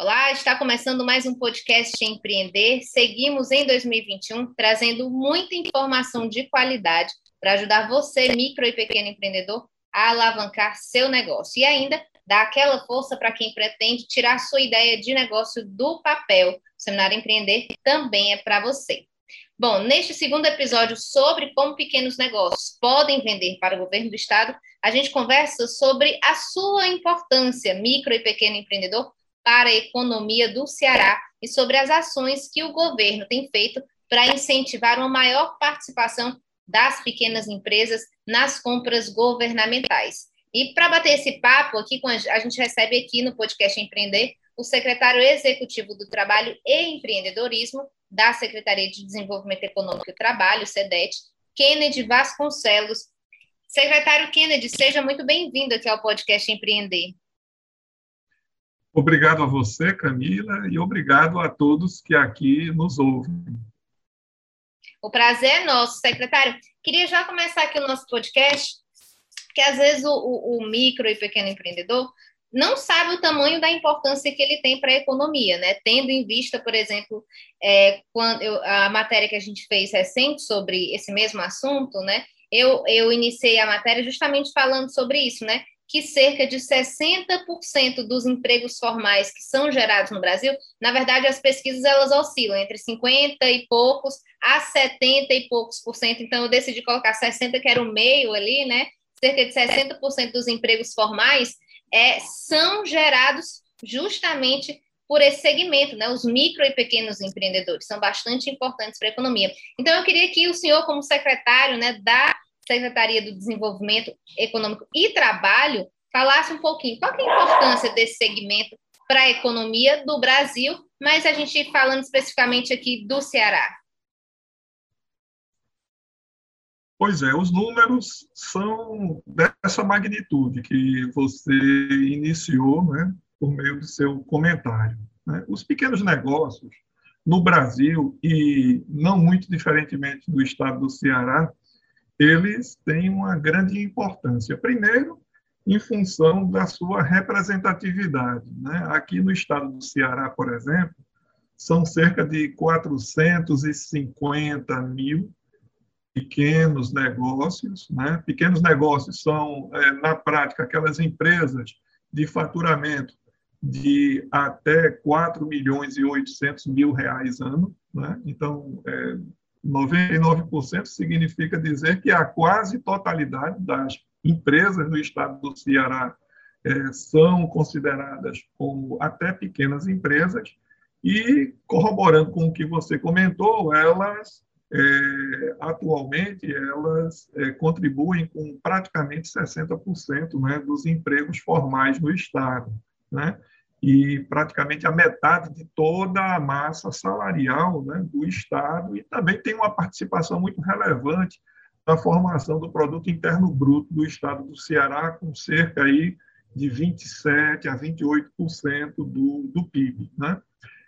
Olá, está começando mais um podcast Empreender. Seguimos em 2021 trazendo muita informação de qualidade para ajudar você, micro e pequeno empreendedor, a alavancar seu negócio e ainda dar aquela força para quem pretende tirar sua ideia de negócio do papel. O Seminário Empreender também é para você. Bom, neste segundo episódio sobre como pequenos negócios podem vender para o governo do estado, a gente conversa sobre a sua importância, micro e pequeno empreendedor, para a economia do Ceará e sobre as ações que o governo tem feito para incentivar uma maior participação das pequenas empresas nas compras governamentais. E para bater esse papo aqui, a gente recebe aqui no podcast Empreender o secretário executivo do Trabalho e Empreendedorismo da Secretaria de Desenvolvimento Econômico e Trabalho, SEDET, Kennedy Vasconcelos. Secretário Kennedy, seja muito bem-vindo aqui ao podcast Empreender. Obrigado a você, Camila, e obrigado a todos que aqui nos ouvem. O prazer é nosso, secretário. Queria já começar aqui o nosso podcast, porque às vezes o, o, o micro e pequeno empreendedor não sabe o tamanho da importância que ele tem para a economia, né? Tendo em vista, por exemplo, é, quando eu, a matéria que a gente fez recente sobre esse mesmo assunto, né? Eu, eu iniciei a matéria justamente falando sobre isso, né? Que cerca de 60% dos empregos formais que são gerados no Brasil, na verdade, as pesquisas elas oscilam entre 50 e poucos a 70 e poucos por cento. Então, eu decidi colocar 60, que era o meio ali, né? Cerca de 60% dos empregos formais é, são gerados justamente por esse segmento, né? Os micro e pequenos empreendedores são bastante importantes para a economia. Então, eu queria que o senhor, como secretário, né, da Secretaria do Desenvolvimento Econômico e Trabalho falasse um pouquinho qual é a importância desse segmento para a economia do Brasil, mas a gente falando especificamente aqui do Ceará. Pois é, os números são dessa magnitude que você iniciou né, por meio do seu comentário. Né? Os pequenos negócios no Brasil, e não muito diferentemente do estado do Ceará, eles têm uma grande importância. Primeiro, em função da sua representatividade. Né? Aqui no estado do Ceará, por exemplo, são cerca de 450 mil pequenos negócios. Né? Pequenos negócios são, é, na prática, aquelas empresas de faturamento de até 4 milhões e 800 mil reais ano. Né? Então, é, 99% significa dizer que a quase totalidade das empresas no estado do Ceará é, são consideradas como até pequenas empresas e, corroborando com o que você comentou, elas, é, atualmente, elas é, contribuem com praticamente 60% né, dos empregos formais no estado. Né? E praticamente a metade de toda a massa salarial né, do Estado, e também tem uma participação muito relevante na formação do produto interno bruto do Estado do Ceará, com cerca aí de 27 a 28% do, do PIB. Né?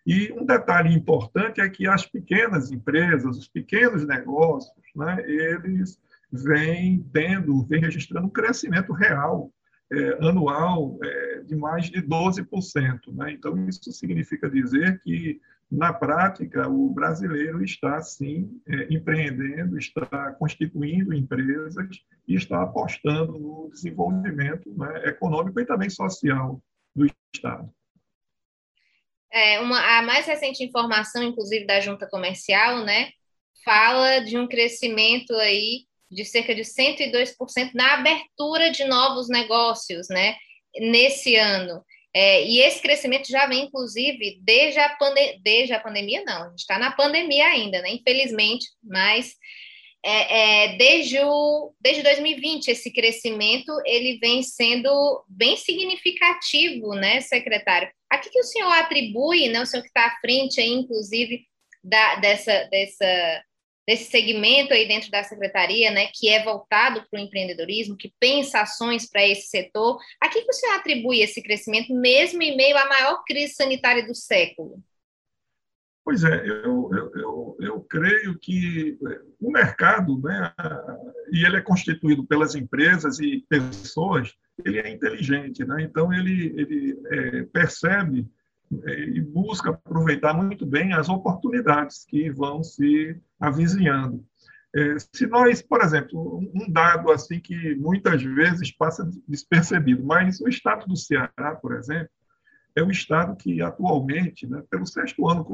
E um detalhe importante é que as pequenas empresas, os pequenos negócios, né, eles vêm tendo, vêm registrando um crescimento real é, anual é, de mais de 12%. Né? Então, isso significa dizer que, na prática, o brasileiro está, sim, é, empreendendo, está constituindo empresas e está apostando no desenvolvimento né, econômico e também social do Estado. É, uma, a mais recente informação, inclusive, da junta comercial, né, fala de um crescimento aí de cerca de 102% na abertura de novos negócios, né, nesse ano. É, e esse crescimento já vem, inclusive, desde a, desde a pandemia, não, a gente está na pandemia ainda, né, infelizmente, mas é, é, desde, o, desde 2020, esse crescimento ele vem sendo bem significativo, né, secretário? A que, que o senhor atribui, né, o senhor que está à frente, aí, inclusive, da, dessa, dessa, desse segmento aí dentro da secretaria, né, que é voltado para o empreendedorismo, que pensa ações para esse setor. A que, senhor atribui esse crescimento, mesmo em meio à maior crise sanitária do século? Pois é, eu, eu, eu, eu, creio que o mercado, né, e ele é constituído pelas empresas e pessoas, ele é inteligente, né? então ele, ele é, percebe é, e busca aproveitar muito bem as oportunidades que vão se avizinhando. É, se nós, por exemplo, um dado assim que muitas vezes passa despercebido, mas o estado do Ceará, por exemplo, é o estado que atualmente, né, pelo sexto ano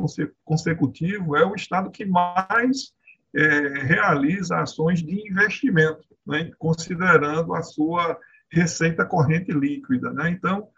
consecutivo, é o estado que mais é, realiza ações de investimento, né, considerando a sua receita corrente líquida. Né? Então,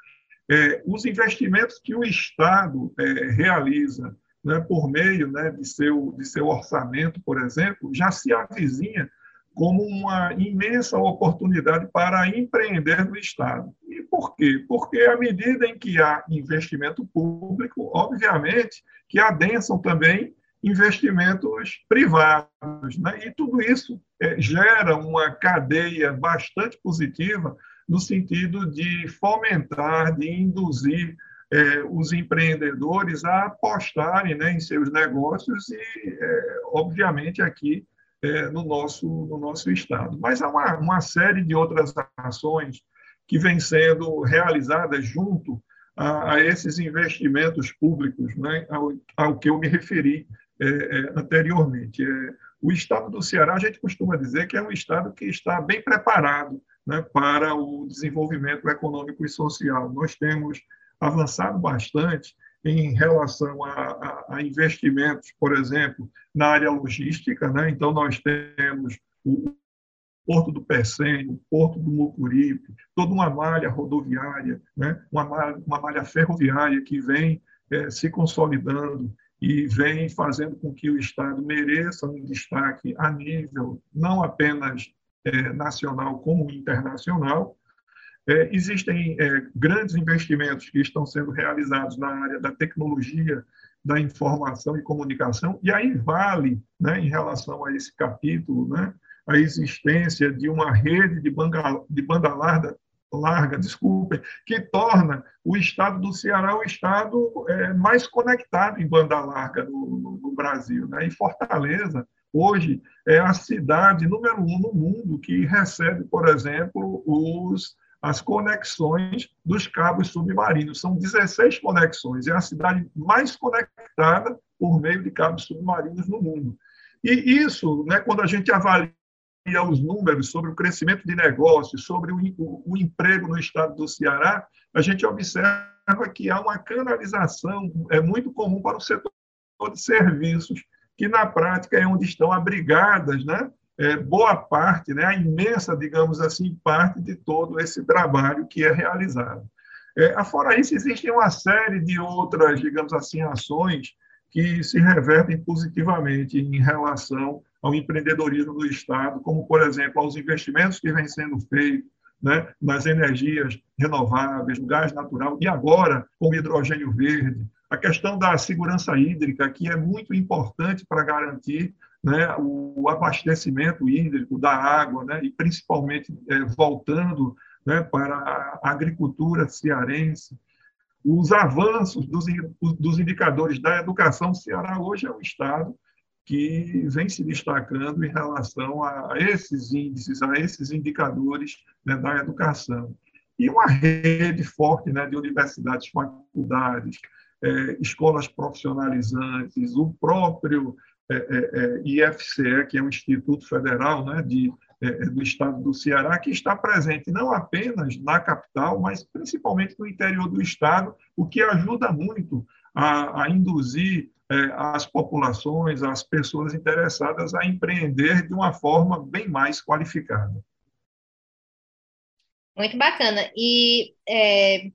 é, os investimentos que o Estado é, realiza né, por meio né, de, seu, de seu orçamento, por exemplo, já se avizinha como uma imensa oportunidade para empreender no Estado. E por quê? Porque à medida em que há investimento público, obviamente que adensam também investimentos privados. Né? E tudo isso é, gera uma cadeia bastante positiva no sentido de fomentar, de induzir é, os empreendedores a apostarem né, em seus negócios e, é, obviamente, aqui é, no, nosso, no nosso Estado. Mas há uma, uma série de outras ações que vêm sendo realizadas junto a, a esses investimentos públicos, né, ao, ao, que eu me referi anteriormente. O Estado do Ceará, a gente costuma dizer que é um Estado que está bem preparado né, para o desenvolvimento econômico e social. Nós temos avançado bastante em relação a, a, a, investimentos, por exemplo, na área logística. Né? Então, nós temos o Porto do Pecém, o Porto do Mucuripe, toda uma malha rodoviária, né? uma, malha, uma malha ferroviária que vem é, se consolidando e vem fazendo com que o Estado mereça um destaque a nível não apenas é, nacional como internacional, é, existem é, grandes investimentos que estão sendo realizados na área da tecnologia, da informação e comunicação, e aí vale, né, em relação a esse capítulo, né, a existência de uma rede de banda, de banda larga, larga, desculpem, que torna o estado do Ceará o estado é, mais conectado em banda larga no, no, no Brasil. Né? E Fortaleza, hoje, é a cidade número um no mundo que recebe, por exemplo, os as conexões dos cabos submarinos. São 16 conexões, é a cidade mais conectada por meio de cabos submarinos no mundo. E isso, né, quando a gente avalia os números sobre o crescimento de negócios, sobre o, o, o emprego no estado do Ceará, a gente observa que há uma canalização é muito comum para o setor de serviços, que na prática é onde estão abrigadas né, é, boa parte, né, a imensa, digamos assim, parte de todo esse trabalho que é realizado. É, afora isso, existe uma série de outras, digamos assim, ações que se revertem positivamente em relação ao empreendedorismo do Estado, como, por exemplo, aos investimentos que vêm sendo feitos né, nas energias renováveis, no gás natural, e agora com o hidrogênio verde, a questão da segurança hídrica, que é muito importante para garantir né, o abastecimento hídrico da água, né, e principalmente é, voltando né, para a agricultura cearense. Os avanços dos, dos indicadores da educação, o Ceará hoje é um estado que vem se destacando em relação a esses índices, a esses indicadores né, da educação. E uma rede forte né, de universidades, faculdades, é, escolas profissionalizantes, o próprio é, é, é IFCE, que é um Instituto Federal né, de, é, do Estado do Ceará, que está presente não apenas na capital, mas principalmente no interior do Estado, o que ajuda muito a, a induzir as populações, as pessoas interessadas a empreender de uma forma bem mais qualificada. Muito bacana. E é,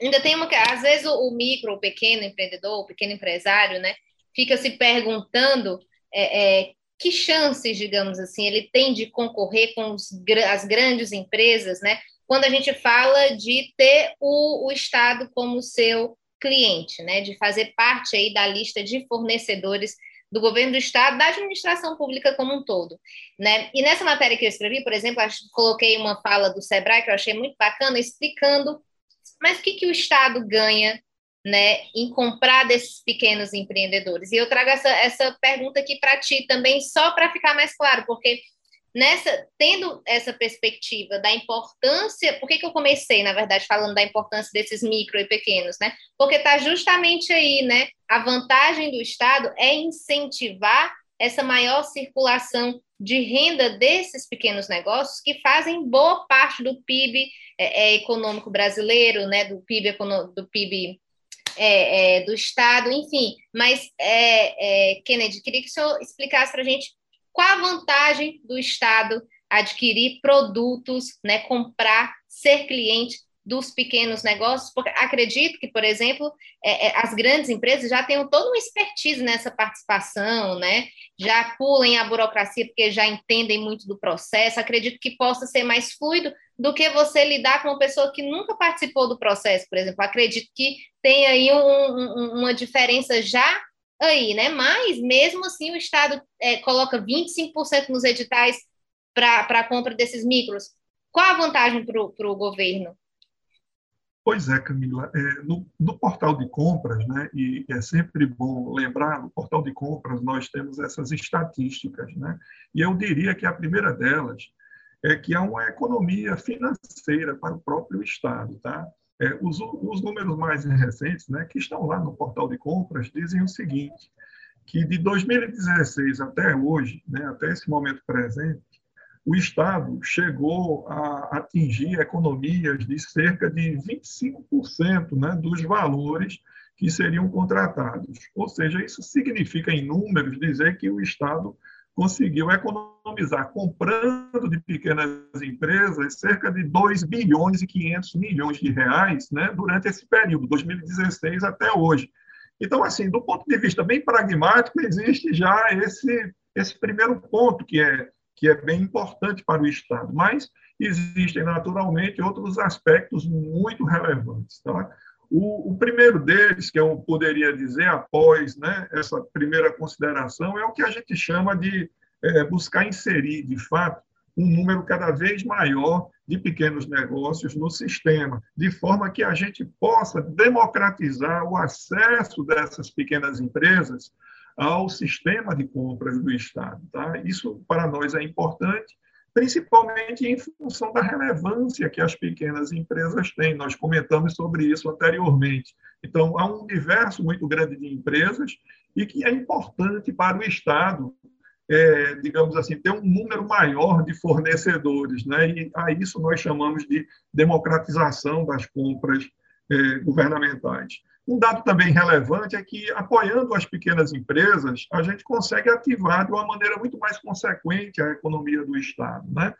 ainda tem uma. Às vezes o, o, micro, o pequeno empreendedor, o pequeno empresário, né? fica se perguntando é, é, que chances, digamos assim, ele tem de concorrer com os, as grandes empresas, né? Quando a gente fala de ter o, o Estado como seu cliente, né? De fazer parte aí da lista de fornecedores do governo do estado, da administração pública como um todo, né? E nessa matéria que eu escrevi, por exemplo, coloquei uma fala do Sebrae que eu achei muito bacana, explicando, mas o que que o estado ganha, né, em comprar desses pequenos empreendedores? E eu trago essa, essa pergunta aqui para ti também, só para ficar mais claro, porque nessa tendo essa perspectiva da importância, por que, que eu comecei, na verdade, falando da importância desses micro e pequenos, né? Porque está justamente aí, né? A vantagem do Estado é incentivar essa maior circulação de renda desses pequenos negócios que fazem boa parte do PIB é, é, econômico brasileiro, né? Do PIB do PIB é, é, do Estado, enfim. Mas, é, é, Kennedy, queria que o senhor explicasse para a gente qual a vantagem do Estado adquirir produtos, né, comprar, ser cliente dos pequenos negócios? Porque acredito que, por exemplo, é, é, as grandes empresas já tenham toda uma expertise nessa participação, né? Já pulem a burocracia porque já entendem muito do processo. Acredito que possa ser mais fluido do que você lidar com uma pessoa que nunca participou do processo, por exemplo. Acredito que tem aí um, um, uma diferença já aí, né? Mas, mesmo assim, o Estado é, coloca 25% nos editais para a compra desses micros. Qual a vantagem para o governo? Pois é, Camila. É, no, no, portal de compras, né, e é sempre bom lembrar, no portal de compras nós temos essas estatísticas, né, e eu diria que a primeira delas é que há uma economia financeira para o próprio Estado. Tá? É, os, os, números mais recentes, né, que estão lá no portal de compras, dizem o seguinte, que de 2016 até hoje, né, até esse momento presente, o Estado chegou a atingir economias de cerca de 25% né, dos valores que seriam contratados. Ou seja, isso significa, em números, dizer que o Estado conseguiu economizar, comprando de pequenas empresas, cerca de 2 bilhões e 500 milhões de reais né, durante esse período, 2016 até hoje. Então, assim, do ponto de vista bem pragmático, existe já esse, esse primeiro ponto que é, que é bem importante para o Estado, mas existem naturalmente outros aspectos muito relevantes. Tá? O, o, primeiro deles, que eu poderia dizer após né, essa primeira consideração, é o que a gente chama de é, buscar inserir, de fato, um número cada vez maior de pequenos negócios no sistema, de forma que a gente possa democratizar o acesso dessas pequenas empresas ao sistema de compras do Estado. Tá? Isso, para nós, é importante principalmente em função da relevância que as pequenas empresas têm. Nós comentamos sobre isso anteriormente. Então, há um universo muito grande de empresas e que é importante para o Estado, é, digamos assim, ter um número maior de fornecedores. Né? E a isso nós chamamos de democratização das compras é, governamentais. Um dado também relevante é que, apoiando as pequenas empresas, a gente consegue ativar de uma maneira muito mais consequente a economia do Estado. Né?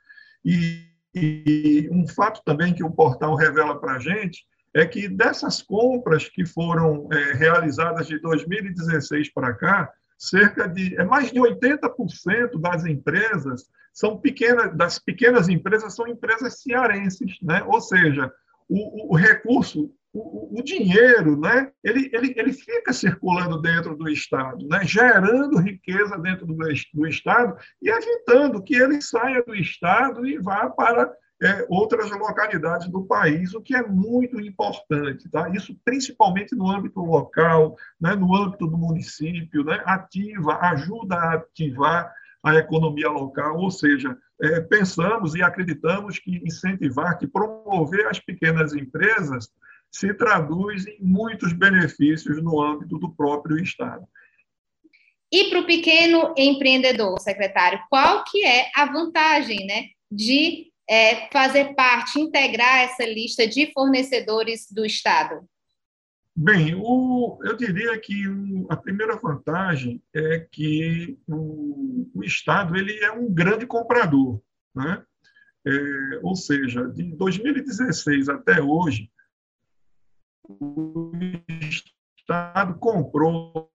E, e um fato também que o portal revela para a gente é que dessas compras que foram é, realizadas de 2016 para cá, cerca de é mais de 80% das empresas são pequenas, das pequenas empresas são empresas cearenses, né? Ou seja, o, o recurso o, o, dinheiro, né, ele, ele, ele fica circulando dentro do Estado, né, gerando riqueza dentro do, do Estado e evitando que ele saia do Estado e vá para é, outras localidades do país, o que é muito importante. Tá? Isso principalmente no âmbito local, né, no âmbito do município, né, ativa, ajuda a ativar a economia local, ou seja, é, pensamos e acreditamos que incentivar, que promover as pequenas empresas se traduz em muitos benefícios no âmbito do próprio Estado. E para o pequeno empreendedor, secretário, qual que é a vantagem né, de é, fazer parte, integrar essa lista de fornecedores do Estado? Bem, o, eu diria que o, a primeira vantagem é que o, o Estado ele é um grande comprador. Né? É, ou seja, de 2016 até hoje, o Estado comprou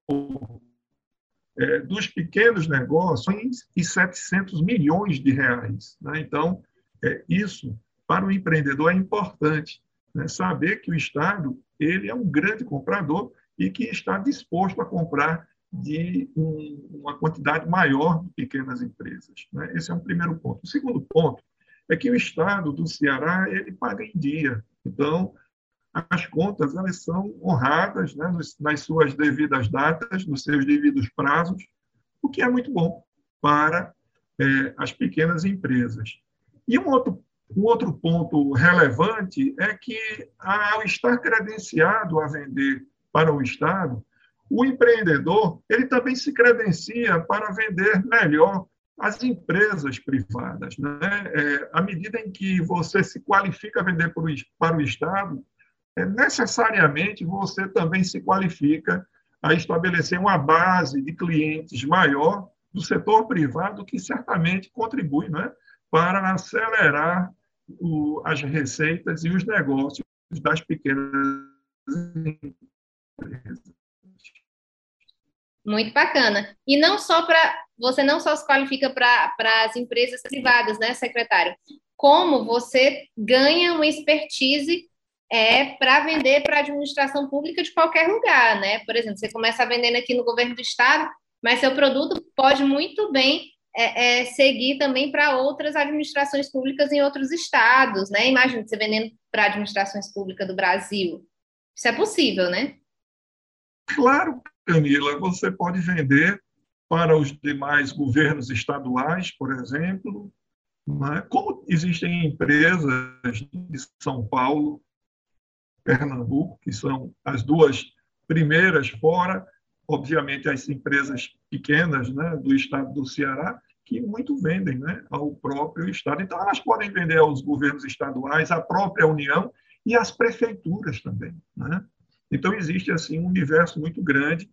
é, dos pequenos negócios e 700 milhões de reais. Né? Então, é, isso, para o empreendedor, é importante. Né? Saber que o Estado ele é um grande comprador e que está disposto a comprar de um, uma quantidade maior de pequenas empresas. Né? Esse é um primeiro ponto. O segundo ponto é que o Estado do Ceará ele paga em dia. Então, as contas elas são honradas né, nas suas devidas datas, nos seus devidos prazos, o que é muito bom para é, as pequenas empresas. E um outro, um outro ponto relevante é que, ao estar credenciado a vender para o Estado, o empreendedor ele também se credencia para vender melhor as empresas privadas. Né? É, à medida em que você se qualifica a vender para o Estado, necessariamente você também se qualifica a estabelecer uma base de clientes maior do setor privado, que certamente contribui né, para acelerar o, as receitas e os negócios das pequenas empresas. Muito bacana. E não só para. Você não só se qualifica para as empresas privadas, né, secretário? Como você ganha uma expertise é para vender para a administração pública de qualquer lugar, né? Por exemplo, você começa vendendo aqui no governo do estado, mas seu produto pode muito bem é, é, seguir também para outras administrações públicas em outros estados, né? Imagina você vendendo para administrações públicas do Brasil. Isso é possível, né? Claro, Camila, você pode vender para os demais governos estaduais, por exemplo, né? como existem empresas de São Paulo Pernambuco, que são as duas primeiras fora, obviamente, as empresas pequenas né, do estado do Ceará, que muito vendem né, ao próprio estado. Então, elas podem vender aos governos estaduais, à própria União e às prefeituras também. Né? Então, existe assim um universo muito grande.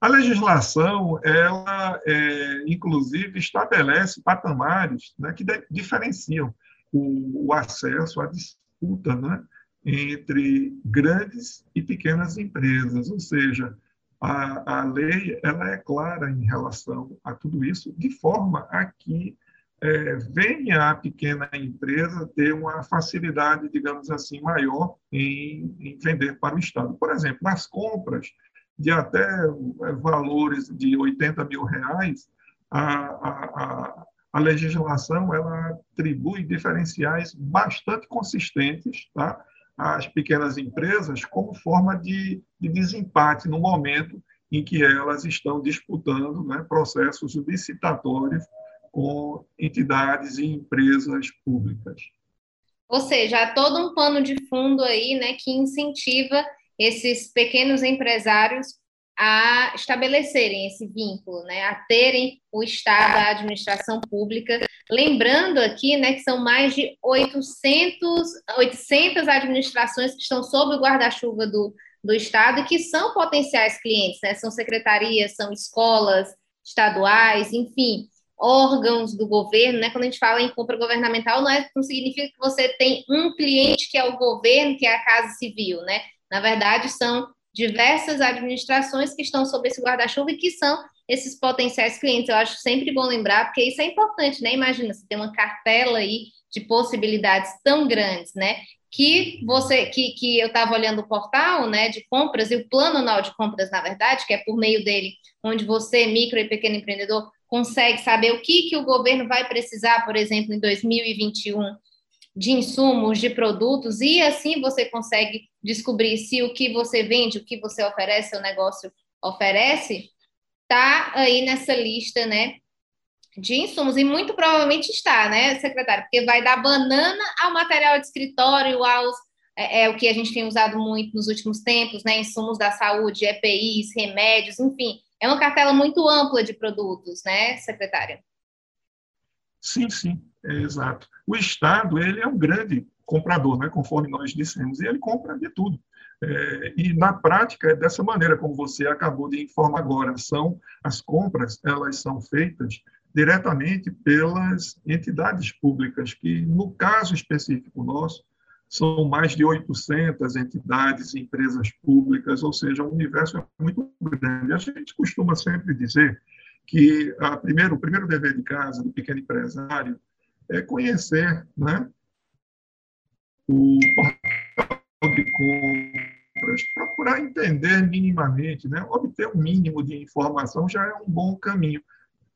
A legislação, ela, é, inclusive, estabelece patamares né, que diferenciam o, o acesso à disputa né, entre grandes e pequenas empresas, ou seja, a, a lei ela é clara em relação a tudo isso, de forma a que é, venha a pequena empresa ter uma facilidade, digamos assim, maior em, em vender para o Estado. Por exemplo, nas compras de até é, valores de 80 mil reais, a, a, a legislação ela atribui diferenciais bastante consistentes, tá? As pequenas empresas como forma de, de desempate no momento em que elas estão disputando né, processos licitatórios com entidades e empresas públicas. Ou seja, há todo um pano de fundo aí né, que incentiva esses pequenos empresários a estabelecerem esse vínculo, né, a terem o Estado, a administração pública. Lembrando aqui né, que são mais de 800, 800 administrações que estão sob o guarda-chuva do, do Estado e que são potenciais clientes, né, são secretarias, são escolas estaduais, enfim, órgãos do governo. Né, quando a gente fala em compra governamental, não, é, não significa que você tem um cliente que é o governo, que é a Casa Civil. Né? Na verdade, são diversas administrações que estão sob esse guarda-chuva e que são esses potenciais clientes. Eu acho sempre bom lembrar, porque isso é importante, né? Imagina, você tem uma cartela aí de possibilidades tão grandes, né? Que você, que, que eu estava olhando o portal, né, de compras e o plano anual de compras, na verdade, que é por meio dele, onde você, micro e pequeno empreendedor, consegue saber o que, que o governo vai precisar, por exemplo, em 2021 de insumos, de produtos, e assim você consegue descobrir se o que você vende, o que você oferece, o negócio oferece, está aí nessa lista, né, de insumos, e muito provavelmente está, né, secretário, porque vai da banana ao material de escritório, aos é, é, o que a gente tem usado muito nos últimos tempos, né, insumos da saúde, EPIs, remédios, enfim, é uma cartela muito ampla de produtos, né, secretária? Sim, sim, é exato. O Estado ele é um grande comprador, né, conforme nós dissemos, e ele compra de tudo. É, e na prática é dessa maneira como você acabou de informar agora. São as compras, elas são feitas diretamente pelas entidades públicas, que no caso específico nosso são mais de 800 entidades e empresas públicas, ou seja, o universo é muito grande. A gente costuma sempre dizer que a primeiro, o primeiro dever de casa do pequeno empresário é conhecer né, o portal de compras, procurar entender minimamente, né, obter um mínimo de informação já é um bom caminho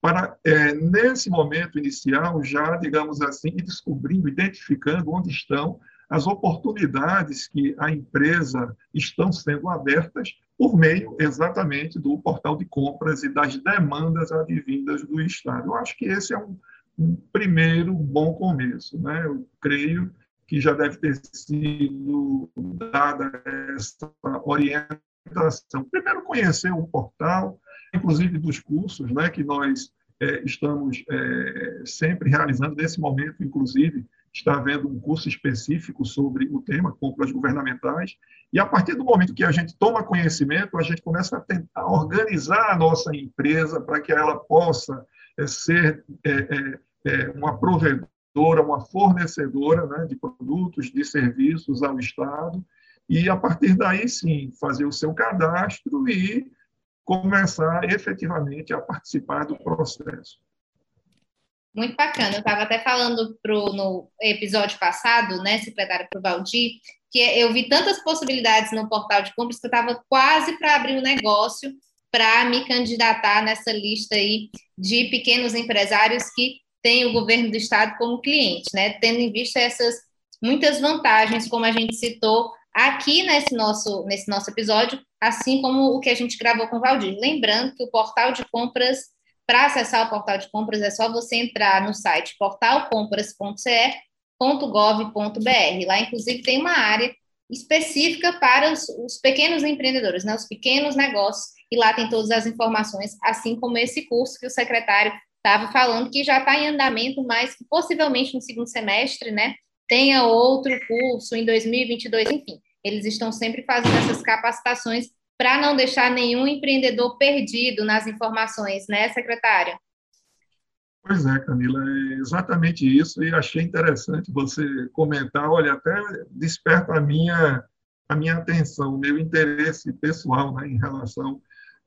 para, é, nesse momento inicial, já, digamos assim, descobrindo, identificando onde estão as oportunidades que a empresa estão sendo abertas por meio exatamente do portal de compras e das demandas advindas do Estado. Eu acho que esse é um, um primeiro bom começo. Né? Eu creio que já deve ter sido dada essa orientação. Primeiro, conhecer o portal, inclusive dos cursos né, que nós é, estamos é, sempre realizando, nesse momento, inclusive, está havendo um curso específico sobre o tema, compras governamentais, e a partir do momento que a gente toma conhecimento, a gente começa a tentar organizar a nossa empresa para que ela possa é, ser é, é, é, uma provedora, uma fornecedora né, de produtos, de serviços ao Estado, e a partir daí sim fazer o seu cadastro e começar efetivamente a participar do processo. Muito bacana. Eu estava até falando pro, no episódio passado, né, secretário para o Valdir, que eu vi tantas possibilidades no portal de compras que eu estava quase para abrir um negócio para me candidatar nessa lista aí de pequenos empresários que têm o governo do estado como cliente, né? Tendo em vista essas muitas vantagens, como a gente citou aqui nesse nosso, nesse nosso episódio, assim como o que a gente gravou com o Valdir. Lembrando que o portal de compras para acessar o portal de compras é só você entrar no site portalcompras.ce.gov.br. Lá, inclusive, tem uma área específica para os, os, pequenos empreendedores, né, os pequenos negócios, e lá tem todas as informações, assim como esse curso que o secretário estava falando, que já está em andamento, mas que possivelmente no segundo semestre, né, tenha outro curso em 2022, enfim. Eles estão sempre fazendo essas capacitações para não deixar nenhum empreendedor perdido nas informações, né, secretária? Pois é, Camila, é exatamente isso, e achei interessante você comentar, olha, até desperta a minha, a minha atenção, o meu interesse pessoal né, em relação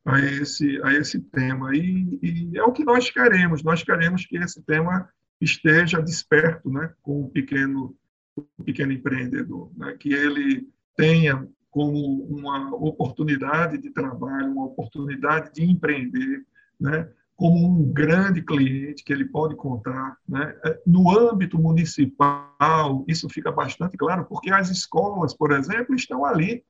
a esse, a esse tema, e, e, é o que nós queremos, nós queremos que esse tema esteja desperto né, com o pequeno, o pequeno empreendedor, né, que ele tenha como uma oportunidade de trabalho, uma oportunidade de empreender, né? como um grande cliente que ele pode contar. Né? É, no âmbito municipal, isso fica bastante claro, porque as escolas, por exemplo, estão ali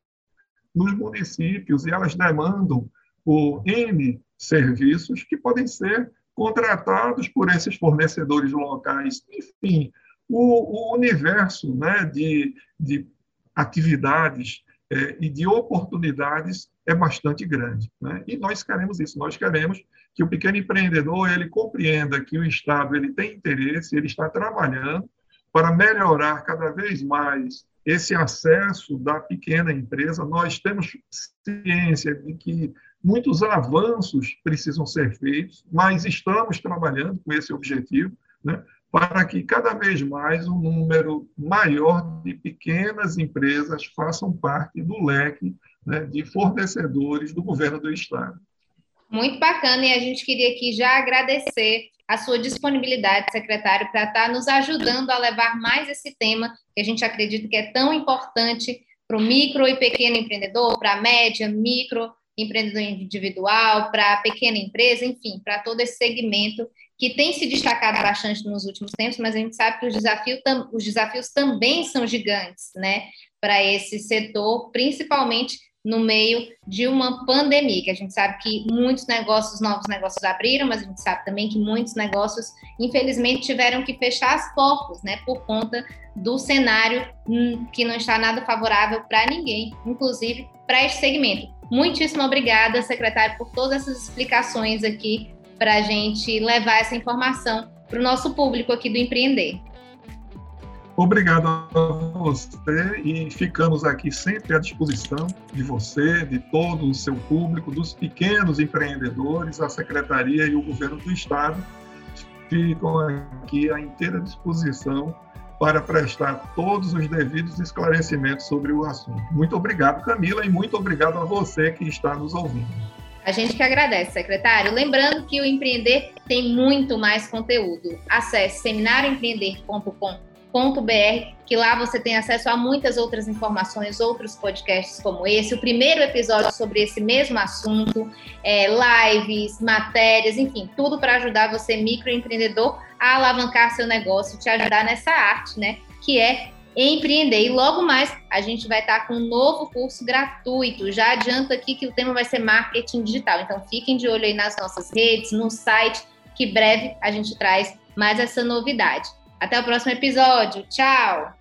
nos municípios e elas demandam por N serviços que podem ser contratados por esses fornecedores locais. Enfim, o, o universo né, de, de atividades é, e de oportunidades é bastante grande. Né? E nós queremos isso, nós queremos que o pequeno empreendedor ele compreenda que o Estado ele tem interesse, ele está trabalhando para melhorar cada vez mais esse acesso da pequena empresa. Nós temos ciência de que muitos avanços precisam ser feitos, mas estamos trabalhando com esse objetivo, né? para que cada vez mais um número maior de pequenas empresas façam parte do leque né, de fornecedores do governo do Estado. Muito bacana, e a gente queria aqui já agradecer a sua disponibilidade, secretário, para estar nos ajudando a levar mais esse tema, que a gente acredita que é tão importante para o micro e pequeno empreendedor, para a média, micro, empreendedor individual, para pequena empresa, enfim, para todo esse segmento que tem se destacado bastante nos últimos tempos, mas a gente sabe que os desafios, os desafios também são gigantes, né, para esse setor, principalmente no meio de uma pandemia, que a gente sabe que muitos negócios, novos negócios abriram, mas a gente sabe também que muitos negócios, infelizmente, tiveram que fechar as portas, né, por conta do cenário hum, que não está nada favorável para ninguém, inclusive para esse segmento. Muitíssimo obrigada, secretário, por todas essas explicações aqui para a gente levar essa informação para o nosso público aqui do Empreender. Obrigado a você e ficamos aqui sempre à disposição de você, de todo o seu público, dos pequenos empreendedores, a Secretaria e o Governo do Estado ficam aqui à inteira disposição para prestar todos os devidos esclarecimentos sobre o assunto. Muito obrigado, Camila, e muito obrigado a você que está nos ouvindo. A gente que agradece, secretário. Lembrando que o Empreender tem muito mais conteúdo. Acesse seminarioempreender.com.br, que lá você tem acesso a muitas outras informações, outros podcasts como esse, o primeiro episódio sobre esse mesmo assunto, é, lives, matérias, enfim, tudo para ajudar você, microempreendedor, a alavancar seu negócio, te ajudar nessa arte, né? Que é empreender. E logo mais a gente vai estar com um novo curso gratuito. Já adianto aqui que o tema vai ser marketing digital. Então fiquem de olho aí nas nossas redes, no site, que breve a gente traz mais essa novidade. Até o próximo episódio. Tchau!